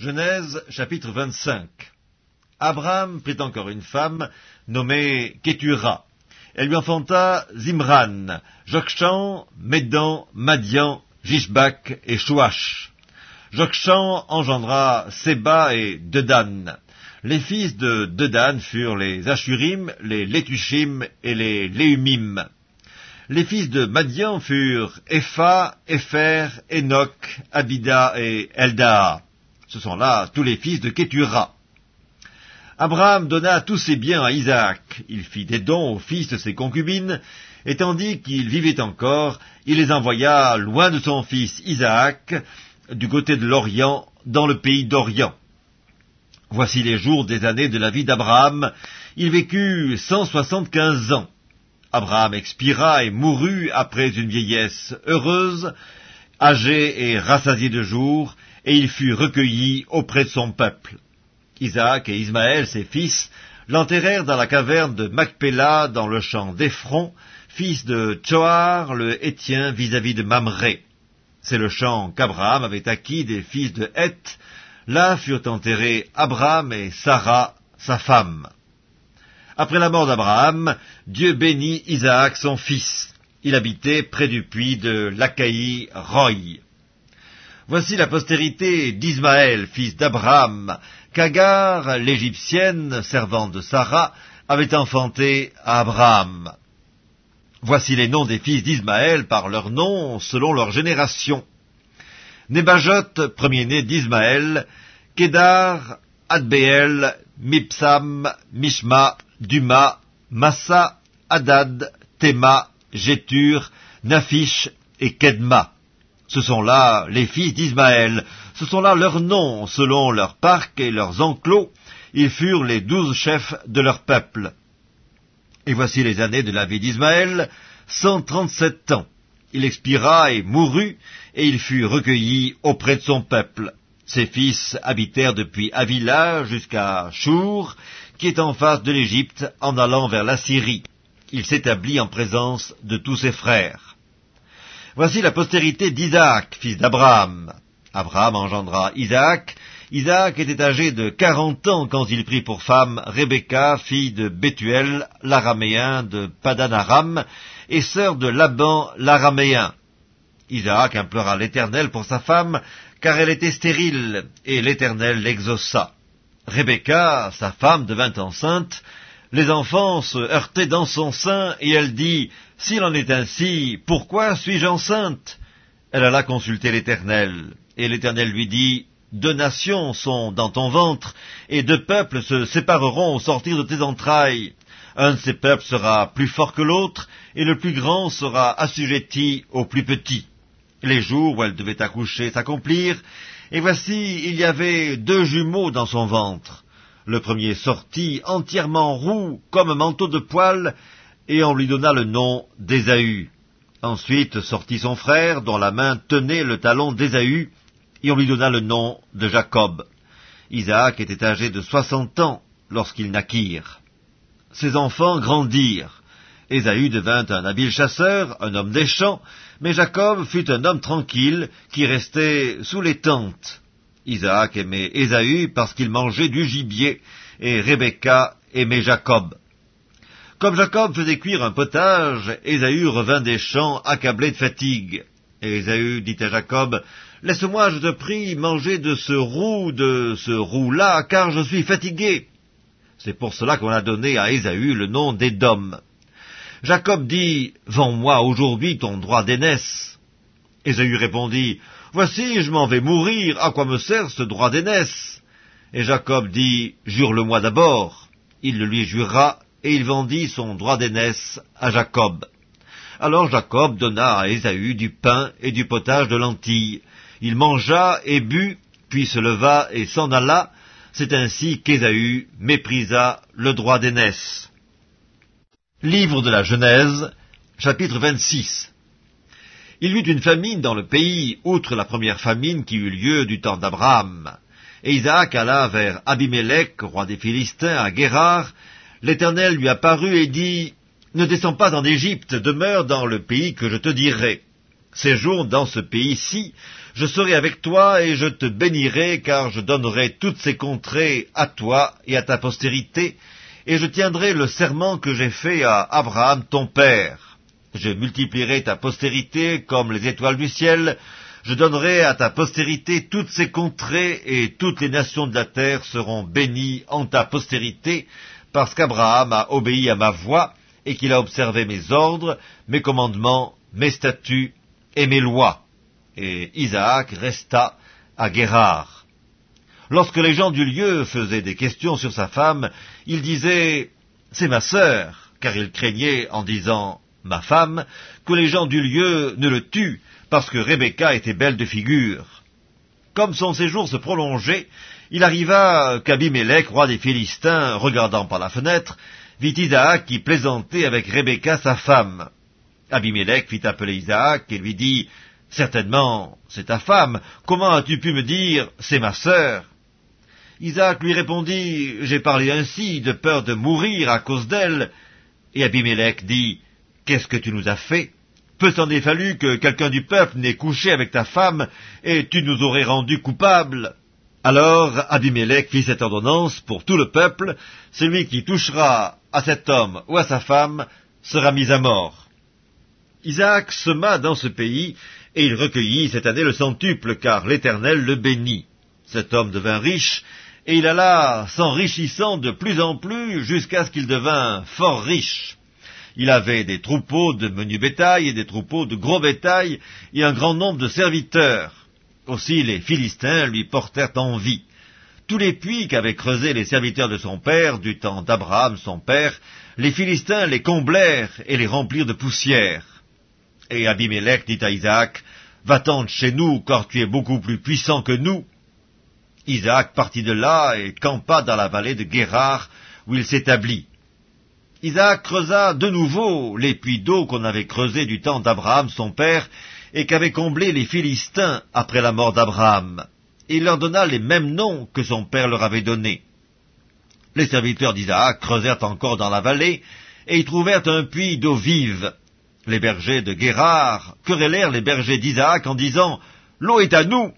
Genèse chapitre 25 Abraham prit encore une femme nommée Ketura. Elle lui enfanta Zimran, Jokshan, Médan, Madian, Jishbak et Chouach. Jokshan engendra Seba et Dedan. Les fils de Dedan furent les Ashurim, les Letushim et les Léumim. Les fils de Madian furent Epha, Epher, Enoch, Abida et Eldaa. Ce sont là tous les fils de Ketura. Abraham donna tous ses biens à Isaac. Il fit des dons aux fils de ses concubines, et tandis qu'il vivait encore, il les envoya loin de son fils Isaac, du côté de l'Orient, dans le pays d'Orient. Voici les jours des années de la vie d'Abraham. Il vécut cent soixante-quinze ans. Abraham expira et mourut après une vieillesse heureuse, âgé et rassasié de jours, et il fut recueilli auprès de son peuple. Isaac et Ismaël, ses fils, l'enterrèrent dans la caverne de Macpéla, dans le champ d'Ephron, fils de Tchoar, le Hétien, vis-à-vis de Mamré. C'est le champ qu'Abraham avait acquis des fils de Heth. Là furent enterrés Abraham et Sarah, sa femme. Après la mort d'Abraham, Dieu bénit Isaac, son fils. Il habitait près du puits de l'Achaï Roy. Voici la postérité d'Ismaël, fils d'Abraham, qu'Agar, l'Égyptienne, servante de Sarah, avait enfanté à Abraham. Voici les noms des fils d'Ismaël par leurs noms selon leur génération. Nébajot, premier-né d'Ismaël, Kédar, Adbeel, Mipsam, Mishma, Duma, Massa, Hadad, Théma, Jétur, Nafish et Kedma. Ce sont là les fils d'Ismaël, ce sont là leurs noms, selon leurs parcs et leurs enclos, ils furent les douze chefs de leur peuple. Et voici les années de la vie d'Ismaël, cent trente-sept ans. Il expira et mourut, et il fut recueilli auprès de son peuple. Ses fils habitèrent depuis Avila jusqu'à Chour, qui est en face de l'Égypte, en allant vers la Syrie. Il s'établit en présence de tous ses frères. Voici la postérité d'Isaac, fils d'Abraham. Abraham engendra Isaac. Isaac était âgé de quarante ans quand il prit pour femme Rebecca, fille de Bethuel, l'araméen de Padanaram, et sœur de Laban, l'araméen. Isaac implora l'Éternel pour sa femme, car elle était stérile, et l'Éternel l'exauça. Rebecca, sa femme, devint enceinte, les enfants se heurtaient dans son sein, et elle dit, S'il en est ainsi, pourquoi suis-je enceinte? Elle alla consulter l'Éternel, et l'Éternel lui dit, Deux nations sont dans ton ventre, et deux peuples se sépareront au sortir de tes entrailles. Un de ces peuples sera plus fort que l'autre, et le plus grand sera assujetti au plus petit. Les jours où elle devait accoucher s'accomplirent, et voici, il y avait deux jumeaux dans son ventre. Le premier sortit entièrement roux comme un manteau de poil, et on lui donna le nom d'Ésaü. Ensuite sortit son frère, dont la main tenait le talon d'Ésaü, et on lui donna le nom de Jacob. Isaac était âgé de soixante ans lorsqu'ils naquirent. Ses enfants grandirent. Ésaü devint un habile chasseur, un homme des champs, mais Jacob fut un homme tranquille qui restait sous les tentes. Isaac aimait Ésaü parce qu'il mangeait du gibier, et Rebecca aimait Jacob. Comme Jacob faisait cuire un potage, Ésaü revint des champs accablé de fatigue. Ésaü dit à Jacob, Laisse-moi, je te prie, manger de ce roux, de ce roux-là, car je suis fatigué. C'est pour cela qu'on a donné à Ésaü le nom d'Édom. Jacob dit, Vends-moi aujourd'hui ton droit d'aînesse. Ésaü répondit, Voici, je m'en vais mourir, à quoi me sert ce droit d'aînesse? Et Jacob dit, Jure-le-moi d'abord. Il le lui jura, et il vendit son droit d'aînesse à Jacob. Alors Jacob donna à Ésaü du pain et du potage de lentilles. Il mangea et but, puis se leva et s'en alla. C'est ainsi qu'Ésaü méprisa le droit d'aînesse. Livre de la Genèse, chapitre 26 il y eut une famine dans le pays, outre la première famine qui eut lieu du temps d'Abraham. Et Isaac alla vers Abimelech, roi des Philistins, à Guérard. L'Éternel lui apparut et dit, Ne descends pas en Égypte, demeure dans le pays que je te dirai. Séjourne dans ce pays-ci, Je serai avec toi et je te bénirai, car je donnerai toutes ces contrées à toi et à ta postérité, et je tiendrai le serment que j'ai fait à Abraham ton père. Je multiplierai ta postérité comme les étoiles du ciel, je donnerai à ta postérité toutes ces contrées, et toutes les nations de la terre seront bénies en ta postérité, parce qu'Abraham a obéi à ma voix, et qu'il a observé mes ordres, mes commandements, mes statuts et mes lois. Et Isaac resta à Guérard. Lorsque les gens du lieu faisaient des questions sur sa femme, il disait C'est ma sœur, car il craignait, en disant ma femme, que les gens du lieu ne le tuent, parce que Rebecca était belle de figure. Comme son séjour se prolongeait, il arriva qu'Abimelech, roi des Philistins, regardant par la fenêtre, vit Isaac qui plaisantait avec Rebecca sa femme. Abimelech fit appeler Isaac et lui dit, Certainement, c'est ta femme, comment as-tu pu me dire, c'est ma sœur? Isaac lui répondit, J'ai parlé ainsi, de peur de mourir à cause d'elle. Et Abimelech dit, Qu'est-ce que tu nous as fait? Peu s'en est fallu que quelqu'un du peuple n'ait couché avec ta femme, et tu nous aurais rendus coupables. Alors Abimelech fit cette ordonnance pour tout le peuple, celui qui touchera à cet homme ou à sa femme sera mis à mort. Isaac sema dans ce pays, et il recueillit cette année le centuple, car l'Éternel le bénit. Cet homme devint riche, et il alla s'enrichissant de plus en plus jusqu'à ce qu'il devint fort riche. Il avait des troupeaux de menu bétail et des troupeaux de gros bétail, et un grand nombre de serviteurs. Aussi les Philistins lui portèrent envie. Tous les puits qu'avaient creusés les serviteurs de son père, du temps d'Abraham son père, les Philistins les comblèrent et les remplirent de poussière. Et Abimelech dit à Isaac, Va-t'en de chez nous, car tu es beaucoup plus puissant que nous. Isaac partit de là et campa dans la vallée de Guérard, où il s'établit. Isaac creusa de nouveau les puits d'eau qu'on avait creusés du temps d'Abraham son père, et qu'avaient comblés les Philistins après la mort d'Abraham. Il leur donna les mêmes noms que son père leur avait donnés. Les serviteurs d'Isaac creusèrent encore dans la vallée, et y trouvèrent un puits d'eau vive. Les bergers de Guérard querellèrent les bergers d'Isaac en disant L'eau est à nous.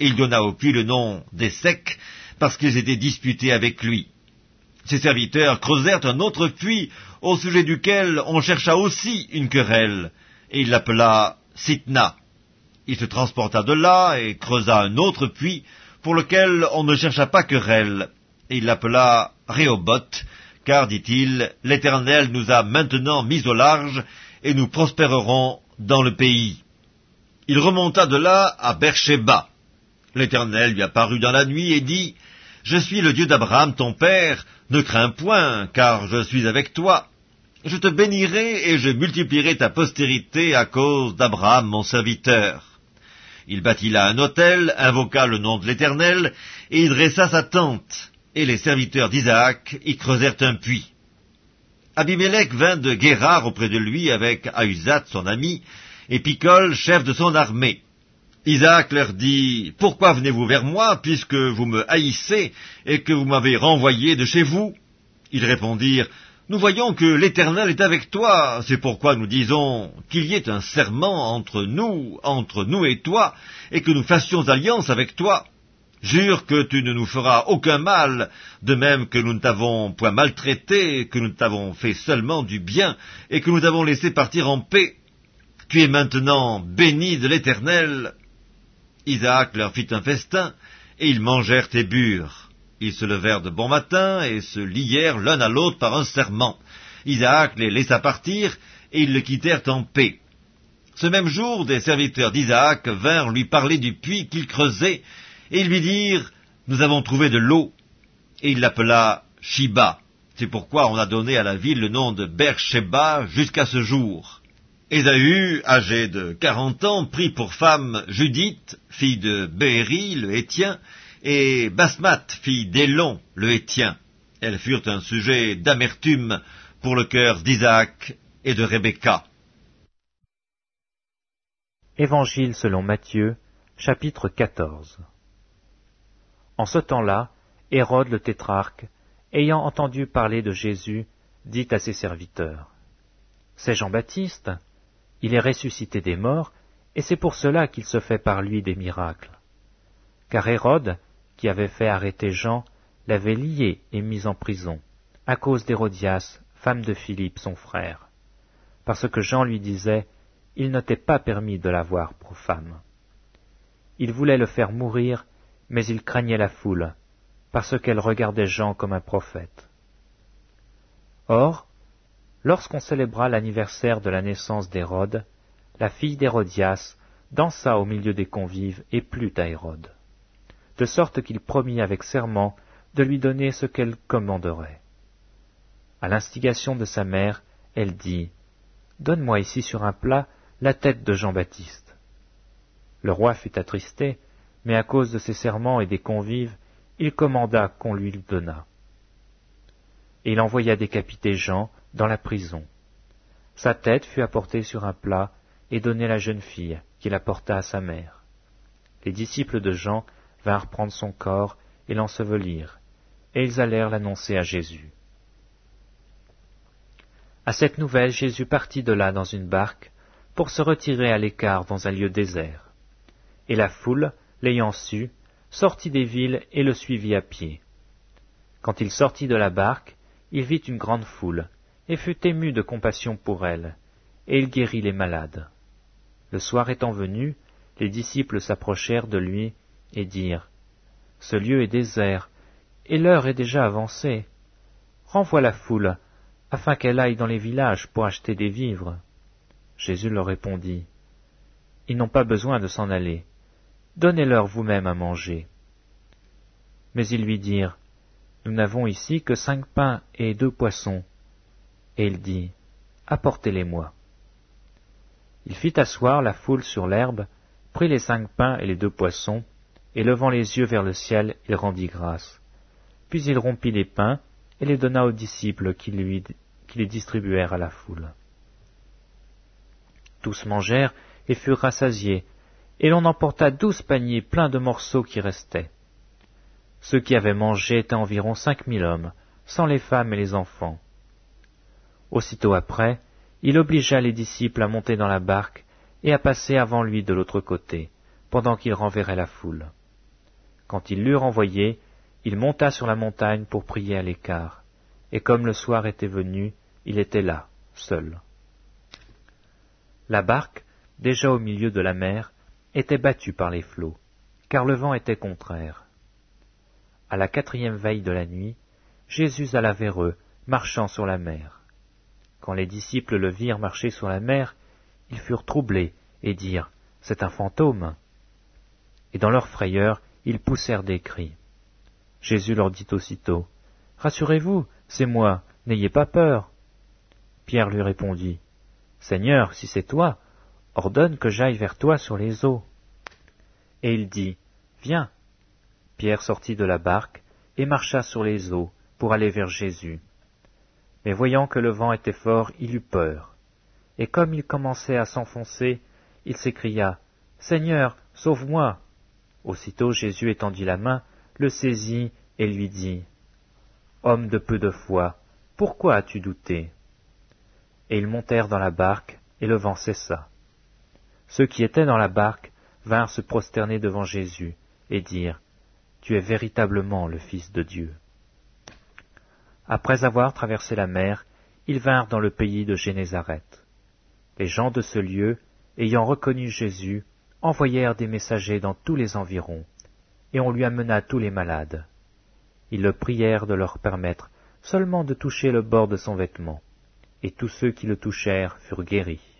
Il donna au puits le nom des secs, parce qu'ils étaient disputés avec lui. Ses serviteurs creusèrent un autre puits, au sujet duquel on chercha aussi une querelle, et il l'appela Sitna. Il se transporta de là et creusa un autre puits, pour lequel on ne chercha pas querelle, et il l'appela Rehoboth, car, dit-il, l'Éternel nous a maintenant mis au large, et nous prospérerons dans le pays. Il remonta de là à Beersheba. L'Éternel lui apparut dans la nuit et dit, Je suis le Dieu d'Abraham ton père, ne crains point, car je suis avec toi. Je te bénirai et je multiplierai ta postérité à cause d'Abraham mon serviteur. Il bâtit là un autel, invoqua le nom de l'Éternel, et il dressa sa tente, et les serviteurs d'Isaac y creusèrent un puits. Abimelech vint de Guérard auprès de lui avec Ahuzat son ami, et Picol, chef de son armée. Isaac leur dit, Pourquoi venez-vous vers moi, puisque vous me haïssez, et que vous m'avez renvoyé de chez vous? Ils répondirent, Nous voyons que l'Éternel est avec toi, c'est pourquoi nous disons qu'il y ait un serment entre nous, entre nous et toi, et que nous fassions alliance avec toi. Jure que tu ne nous feras aucun mal, de même que nous ne t'avons point maltraité, que nous t'avons fait seulement du bien, et que nous t'avons laissé partir en paix. Tu es maintenant béni de l'Éternel. Isaac leur fit un festin, et ils mangèrent et burent. Ils se levèrent de bon matin, et se lièrent l'un à l'autre par un serment. Isaac les laissa partir, et ils le quittèrent en paix. Ce même jour, des serviteurs d'Isaac vinrent lui parler du puits qu'il creusait, et ils lui dirent, Nous avons trouvé de l'eau. Et il l'appela Shiba. C'est pourquoi on a donné à la ville le nom de Beersheba jusqu'à ce jour. Ésaü, âgé de quarante ans, prit pour femme Judith, fille de Béhéri, le Hétien, et Basmat, fille d'Élon, le Hétien. Elles furent un sujet d'amertume pour le cœur d'Isaac et de Rebecca. Évangile selon Matthieu, chapitre 14 En ce temps-là, Hérode le tétrarque, ayant entendu parler de Jésus, dit à ses serviteurs, C'est Jean-Baptiste, il est ressuscité des morts, et c'est pour cela qu'il se fait par lui des miracles. Car Hérode, qui avait fait arrêter Jean, l'avait lié et mis en prison, à cause d'Hérodias, femme de Philippe, son frère, parce que Jean lui disait, Il ne t'est pas permis de l'avoir femme. Il voulait le faire mourir, mais il craignait la foule, parce qu'elle regardait Jean comme un prophète. Or, lorsqu'on célébra l'anniversaire de la naissance d'Hérode, la fille d'Hérodias dansa au milieu des convives et plut à Hérode, de sorte qu'il promit avec serment de lui donner ce qu'elle commanderait. À l'instigation de sa mère, elle dit Donne-moi ici sur un plat la tête de Jean-Baptiste. Le roi fut attristé, mais à cause de ses serments et des convives, il commanda qu'on lui le donnât. Et il envoya décapiter Jean dans la prison. Sa tête fut apportée sur un plat et donnée à la jeune fille, qui la porta à sa mère. Les disciples de Jean vinrent prendre son corps et l'ensevelir, et ils allèrent l'annoncer à Jésus. À cette nouvelle, Jésus partit de là dans une barque pour se retirer à l'écart dans un lieu désert. Et la foule, l'ayant su, sortit des villes et le suivit à pied. Quand il sortit de la barque, il vit une grande foule, et fut ému de compassion pour elle, et il guérit les malades. Le soir étant venu, les disciples s'approchèrent de lui et dirent Ce lieu est désert, et l'heure est déjà avancée. Renvoie la foule, afin qu'elle aille dans les villages pour acheter des vivres. Jésus leur répondit Ils n'ont pas besoin de s'en aller. Donnez-leur vous-même à manger. Mais ils lui dirent Nous n'avons ici que cinq pains et deux poissons. Et il dit Apportez-les-moi. Il fit asseoir la foule sur l'herbe, prit les cinq pains et les deux poissons, et levant les yeux vers le ciel, il rendit grâce. Puis il rompit les pains et les donna aux disciples qui, les distribuèrent à la foule. Tous mangèrent et furent rassasiés, et l'on emporta douze paniers pleins de morceaux qui restaient. Ceux qui avaient mangé étaient environ cinq mille hommes, sans les femmes et les enfants. Aussitôt après, il obligea les disciples à monter dans la barque et à passer avant lui de l'autre côté, pendant qu'il renverrait la foule. Quand il l'eut renvoyé, il monta sur la montagne pour prier à l'écart, et comme le soir était venu, il était là, seul. La barque, déjà au milieu de la mer, était battue par les flots, car le vent était contraire. À la quatrième veille de la nuit, Jésus alla vers eux, marchant sur la mer. Quand les disciples le virent marcher sur la mer, ils furent troublés et dirent C'est un fantôme. Et dans leur frayeur, ils poussèrent des cris. Jésus leur dit aussitôt Rassurez-vous, c'est moi, n'ayez pas peur. Pierre lui répondit Seigneur, si c'est toi, ordonne que j'aille vers toi sur les eaux. Et il dit Viens. Pierre sortit de la barque et marcha sur les eaux pour aller vers Jésus. Mais voyant que le vent était fort, il eut peur. Et comme il commençait à s'enfoncer, il s'écria, Seigneur, sauve-moi. Aussitôt Jésus étendit la main, le saisit et lui dit, Homme de peu de foi, pourquoi as-tu douté? Et ils montèrent dans la barque, et le vent cessa. Ceux qui étaient dans la barque vinrent se prosterner devant Jésus, et dirent, Tu es véritablement le Fils de Dieu. Après avoir traversé la mer, ils vinrent dans le pays de Génézareth. Les gens de ce lieu, ayant reconnu Jésus, envoyèrent des messagers dans tous les environs, et on lui amena tous les malades. Ils le prièrent de leur permettre seulement de toucher le bord de son vêtement, et tous ceux qui le touchèrent furent guéris.